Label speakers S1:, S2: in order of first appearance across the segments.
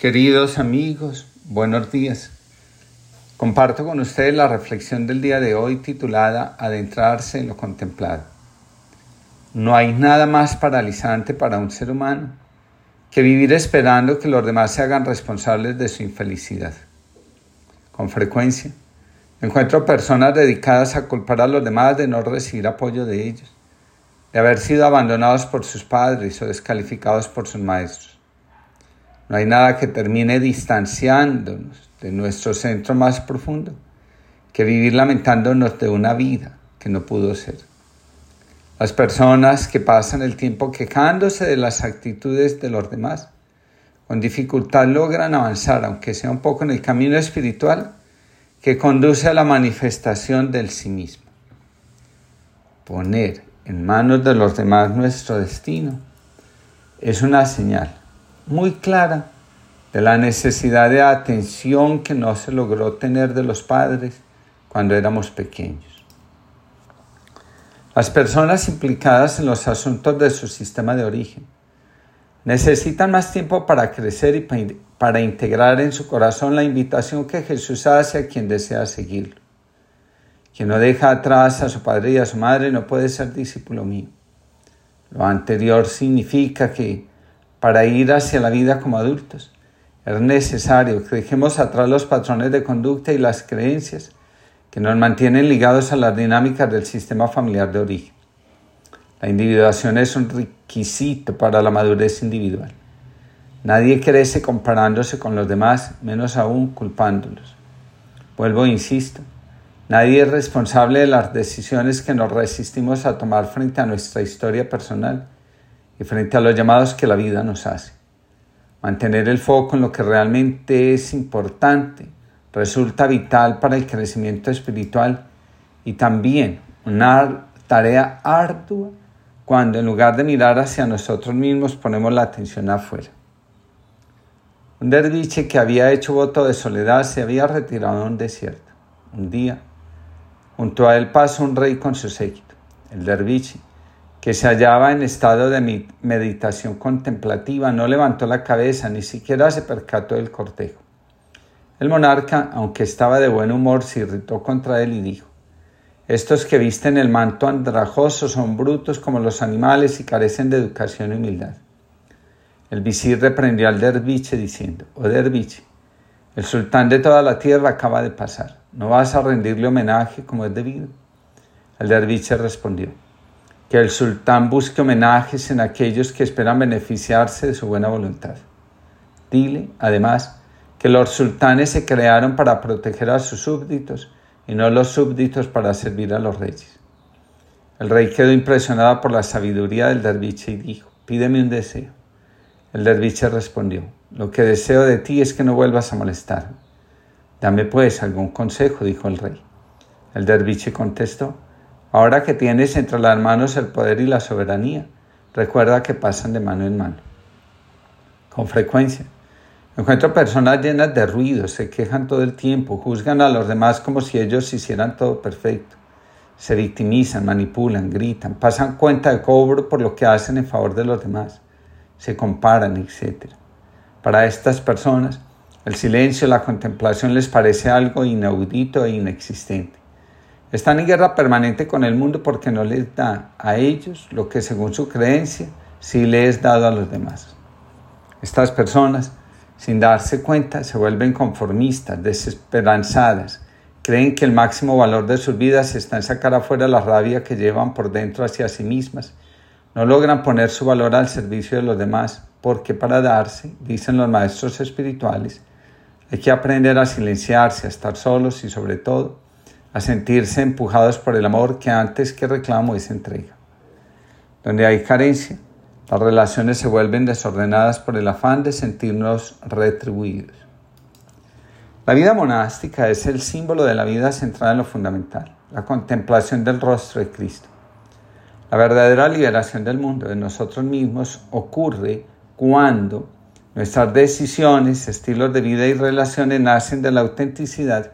S1: Queridos amigos, buenos días. Comparto con ustedes la reflexión del día de hoy titulada Adentrarse en lo contemplado. No hay nada más paralizante para un ser humano que vivir esperando que los demás se hagan responsables de su infelicidad. Con frecuencia, encuentro personas dedicadas a culpar a los demás de no recibir apoyo de ellos, de haber sido abandonados por sus padres o descalificados por sus maestros. No hay nada que termine distanciándonos de nuestro centro más profundo que vivir lamentándonos de una vida que no pudo ser. Las personas que pasan el tiempo quejándose de las actitudes de los demás, con dificultad logran avanzar, aunque sea un poco en el camino espiritual que conduce a la manifestación del sí mismo. Poner en manos de los demás nuestro destino es una señal muy clara de la necesidad de atención que no se logró tener de los padres cuando éramos pequeños. Las personas implicadas en los asuntos de su sistema de origen necesitan más tiempo para crecer y para integrar en su corazón la invitación que Jesús hace a quien desea seguirlo. Quien no deja atrás a su padre y a su madre no puede ser discípulo mío. Lo anterior significa que para ir hacia la vida como adultos. Es necesario que dejemos atrás los patrones de conducta y las creencias que nos mantienen ligados a las dinámicas del sistema familiar de origen. La individuación es un requisito para la madurez individual. Nadie crece comparándose con los demás, menos aún culpándolos. Vuelvo e insisto, nadie es responsable de las decisiones que nos resistimos a tomar frente a nuestra historia personal y frente a los llamados que la vida nos hace. Mantener el foco en lo que realmente es importante resulta vital para el crecimiento espiritual y también una tarea ardua cuando en lugar de mirar hacia nosotros mismos ponemos la atención afuera. Un derviche que había hecho voto de soledad se había retirado a un desierto. Un día, junto a él pasó un rey con su séquito. El derviche que se hallaba en estado de meditación contemplativa, no levantó la cabeza, ni siquiera se percató del cortejo. El monarca, aunque estaba de buen humor, se irritó contra él y dijo, Estos que visten el manto andrajoso son brutos como los animales y carecen de educación y humildad. El visir reprendió al derviche diciendo, Oh derviche, el sultán de toda la tierra acaba de pasar, ¿no vas a rendirle homenaje como es debido? El derviche respondió, que el sultán busque homenajes en aquellos que esperan beneficiarse de su buena voluntad. Dile, además, que los sultanes se crearon para proteger a sus súbditos y no los súbditos para servir a los reyes. El rey quedó impresionado por la sabiduría del derviche y dijo, pídeme un deseo. El derviche respondió, lo que deseo de ti es que no vuelvas a molestarme. Dame pues algún consejo, dijo el rey. El derviche contestó, Ahora que tienes entre las manos el poder y la soberanía, recuerda que pasan de mano en mano. Con frecuencia, encuentro personas llenas de ruido, se quejan todo el tiempo, juzgan a los demás como si ellos hicieran todo perfecto. Se victimizan, manipulan, gritan, pasan cuenta de cobro por lo que hacen en favor de los demás, se comparan, etc. Para estas personas, el silencio, la contemplación les parece algo inaudito e inexistente. Están en guerra permanente con el mundo porque no les da a ellos lo que según su creencia sí les es dado a los demás. Estas personas, sin darse cuenta, se vuelven conformistas, desesperanzadas, creen que el máximo valor de sus vidas está en sacar afuera la rabia que llevan por dentro hacia sí mismas. No logran poner su valor al servicio de los demás porque para darse, dicen los maestros espirituales, hay que aprender a silenciarse, a estar solos y sobre todo a sentirse empujados por el amor que antes que reclamo es entrega. Donde hay carencia, las relaciones se vuelven desordenadas por el afán de sentirnos retribuidos. La vida monástica es el símbolo de la vida centrada en lo fundamental, la contemplación del rostro de Cristo. La verdadera liberación del mundo, de nosotros mismos, ocurre cuando nuestras decisiones, estilos de vida y relaciones nacen de la autenticidad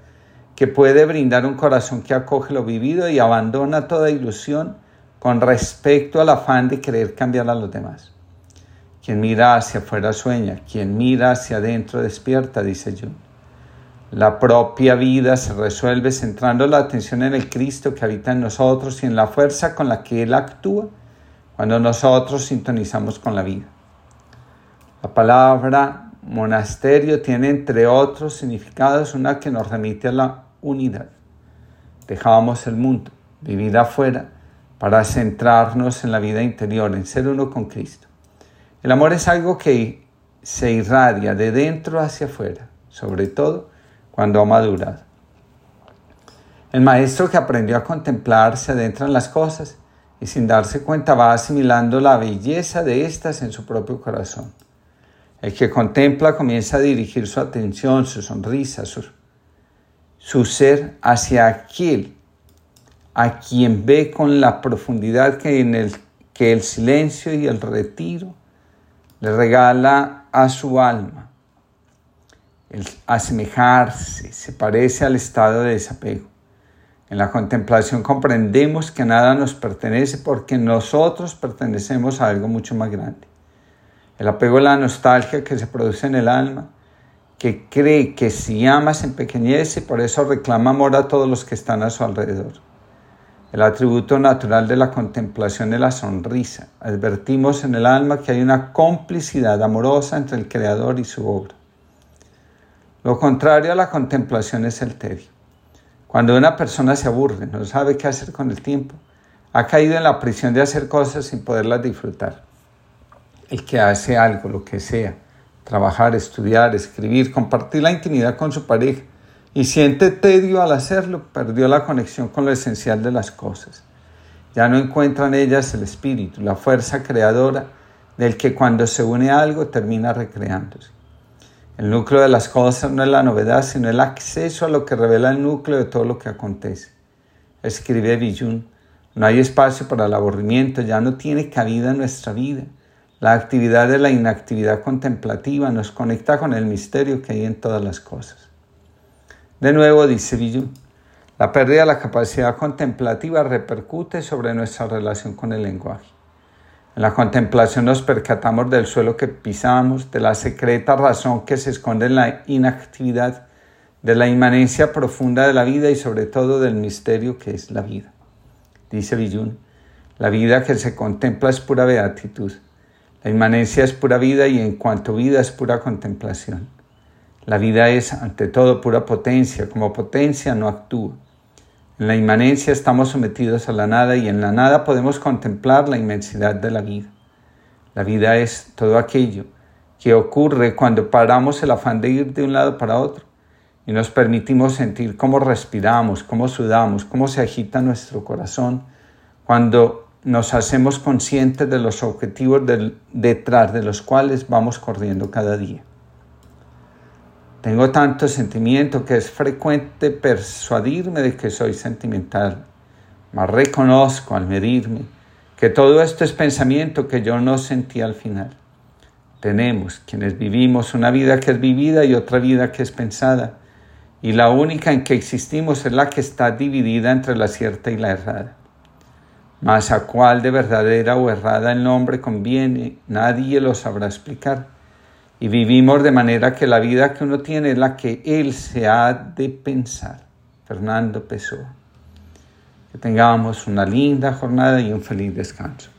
S1: que puede brindar un corazón que acoge lo vivido y abandona toda ilusión con respecto al afán de querer cambiar a los demás. Quien mira hacia afuera sueña, quien mira hacia adentro despierta, dice Jung. La propia vida se resuelve centrando la atención en el Cristo que habita en nosotros y en la fuerza con la que Él actúa cuando nosotros sintonizamos con la vida. La palabra monasterio tiene entre otros significados una que nos remite a la unidad. Dejábamos el mundo, vivir afuera, para centrarnos en la vida interior, en ser uno con Cristo. El amor es algo que se irradia de dentro hacia afuera, sobre todo cuando ha madurado. El maestro que aprendió a contemplar se adentra en las cosas y sin darse cuenta va asimilando la belleza de éstas en su propio corazón. El que contempla comienza a dirigir su atención, su sonrisa, su, su ser hacia aquel a quien ve con la profundidad que, en el, que el silencio y el retiro le regala a su alma. El asemejarse se parece al estado de desapego. En la contemplación comprendemos que nada nos pertenece porque nosotros pertenecemos a algo mucho más grande. El apego es la nostalgia que se produce en el alma, que cree que si ama se empequeñece y por eso reclama amor a todos los que están a su alrededor. El atributo natural de la contemplación es la sonrisa. Advertimos en el alma que hay una complicidad amorosa entre el Creador y su obra. Lo contrario a la contemplación es el tedio. Cuando una persona se aburre, no sabe qué hacer con el tiempo, ha caído en la prisión de hacer cosas sin poderlas disfrutar. El que hace algo, lo que sea, trabajar, estudiar, escribir, compartir la intimidad con su pareja, y siente tedio al hacerlo, perdió la conexión con lo esencial de las cosas. Ya no encuentra en ellas el espíritu, la fuerza creadora del que cuando se une a algo termina recreándose. El núcleo de las cosas no es la novedad, sino el acceso a lo que revela el núcleo de todo lo que acontece. Escribe Villun, no hay espacio para el aburrimiento, ya no tiene cabida en nuestra vida. La actividad de la inactividad contemplativa nos conecta con el misterio que hay en todas las cosas. De nuevo, dice Villú, la pérdida de la capacidad contemplativa repercute sobre nuestra relación con el lenguaje. En la contemplación nos percatamos del suelo que pisamos, de la secreta razón que se esconde en la inactividad, de la inmanencia profunda de la vida y sobre todo del misterio que es la vida. Dice Villún, la vida que se contempla es pura beatitud, la inmanencia es pura vida y en cuanto vida es pura contemplación. La vida es ante todo pura potencia, como potencia no actúa. En la inmanencia estamos sometidos a la nada y en la nada podemos contemplar la inmensidad de la vida. La vida es todo aquello que ocurre cuando paramos el afán de ir de un lado para otro y nos permitimos sentir cómo respiramos, cómo sudamos, cómo se agita nuestro corazón, cuando nos hacemos conscientes de los objetivos detrás de los cuales vamos corriendo cada día. Tengo tanto sentimiento que es frecuente persuadirme de que soy sentimental, mas reconozco al medirme que todo esto es pensamiento que yo no sentí al final. Tenemos quienes vivimos una vida que es vivida y otra vida que es pensada, y la única en que existimos es la que está dividida entre la cierta y la errada. Mas a cuál de verdadera o errada el nombre conviene, nadie lo sabrá explicar y vivimos de manera que la vida que uno tiene es la que él se ha de pensar. Fernando Pessoa. Que tengamos una linda jornada y un feliz descanso.